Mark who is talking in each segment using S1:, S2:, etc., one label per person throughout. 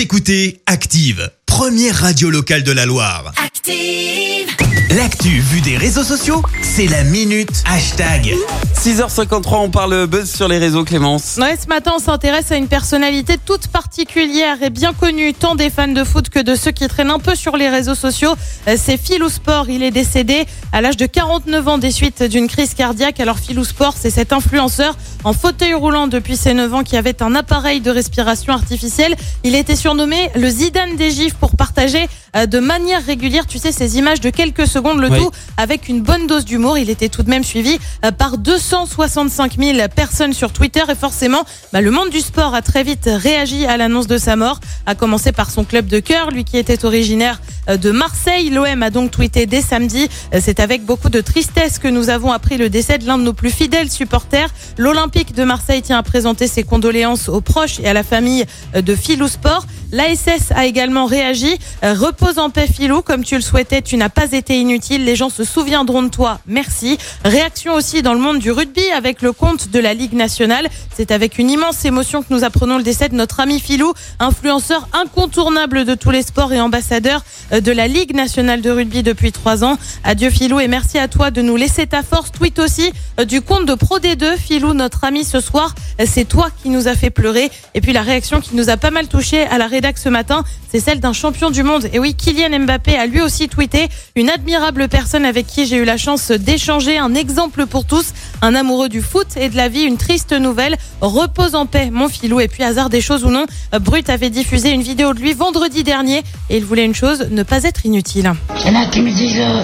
S1: Vous écoutez Active, première radio locale de la Loire.
S2: Active.
S1: L'actu vue des réseaux sociaux, c'est la minute hashtag.
S3: 6h53, on parle buzz sur les réseaux, Clémence.
S4: Ouais, ce matin, on s'intéresse à une personnalité toute particulière et bien connue, tant des fans de foot que de ceux qui traînent un peu sur les réseaux sociaux. Euh, C'est Philou Sport. Il est décédé à l'âge de 49 ans des suites d'une crise cardiaque. Alors, Philou Sport, c'est cet influenceur en fauteuil roulant depuis ses 9 ans qui avait un appareil de respiration artificielle. Il était surnommé le Zidane des gifs pour partager euh, de manière régulière, tu sais, ces images de quelques secondes, le
S3: Oui.
S4: tout avec une bonne dose d'humour. Il était tout de même suivi euh, par 265 000 personnes sur Twitter et forcément, bah, le monde du sport a très vite réagi à l'annonce de sa mort, à commencer par son club de cœur, lui qui était originaire de Marseille. L'OM a donc tweeté dès samedi. Euh, C'est avec beaucoup de tristesse que nous avons appris le décès de l'un de nos plus fidèles supporters. L'Olympique de Marseille tient à présenter ses condoléances aux proches et à la famille euh, de Philou Sport. L'ASS a également réagi. Euh, Repose en paix Philou, comme tu le souhaitais, tu n'as pas été inutile. Les gens se souviendront de toi. Merci. Réaction aussi dans le monde du rugby avec le compte de la Ligue nationale. C'est avec une immense émotion que nous apprenons le décès de notre ami Philou, influenceur incontournable de tous les sports et ambassadeur euh, de la Ligue nationale de rugby depuis trois ans. Adieu Philou et merci à toi de nous laisser ta force. Tweet aussi euh, du compte de Pro D2. Philou, notre ami ce soir, c'est toi qui nous a fait pleurer. Et puis la réaction qui nous a pas mal touché à la ce matin, c'est celle d'un champion du monde. Et oui, Kylian Mbappé a lui aussi tweeté une admirable personne avec qui j'ai eu la chance d'échanger, un exemple pour tous, un amoureux du foot et de la vie, une triste nouvelle. Repose en paix, mon filou. Et puis hasard des choses ou non, Brut avait diffusé une vidéo de lui vendredi dernier et il voulait une chose, ne pas être inutile.
S5: Il y en a qui me disent euh,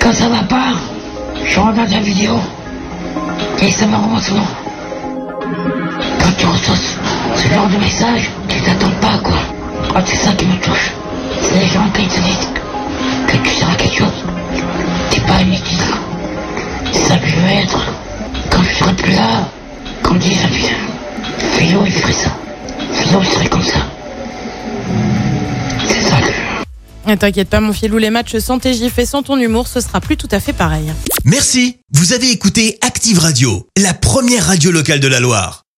S5: quand ça va pas, je regarde la vidéo et ça me souvent. Quand tu reçois ce genre de message, tu t'attends pas quoi. Moi, c'est ça qui me touche. C'est les gens qui te disent que tu seras quelque chose. T'es pas inutile. C'est ça que je veux être. Quand je serai plus là, qu'on me dise ah putain, Philo il ferait ça. Philo il serait comme ça. C'est ça que je veux.
S4: Et T'inquiète pas, mon filou, les matchs sans tes gifs et sans ton humour, ce sera plus tout à fait pareil.
S1: Merci. Vous avez écouté Active Radio, la première radio locale de la Loire.